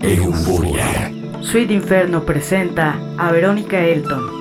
Euforia. Sweet Inferno presenta a Verónica Elton.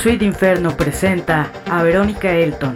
Sweet Inferno presenta a Verónica Elton.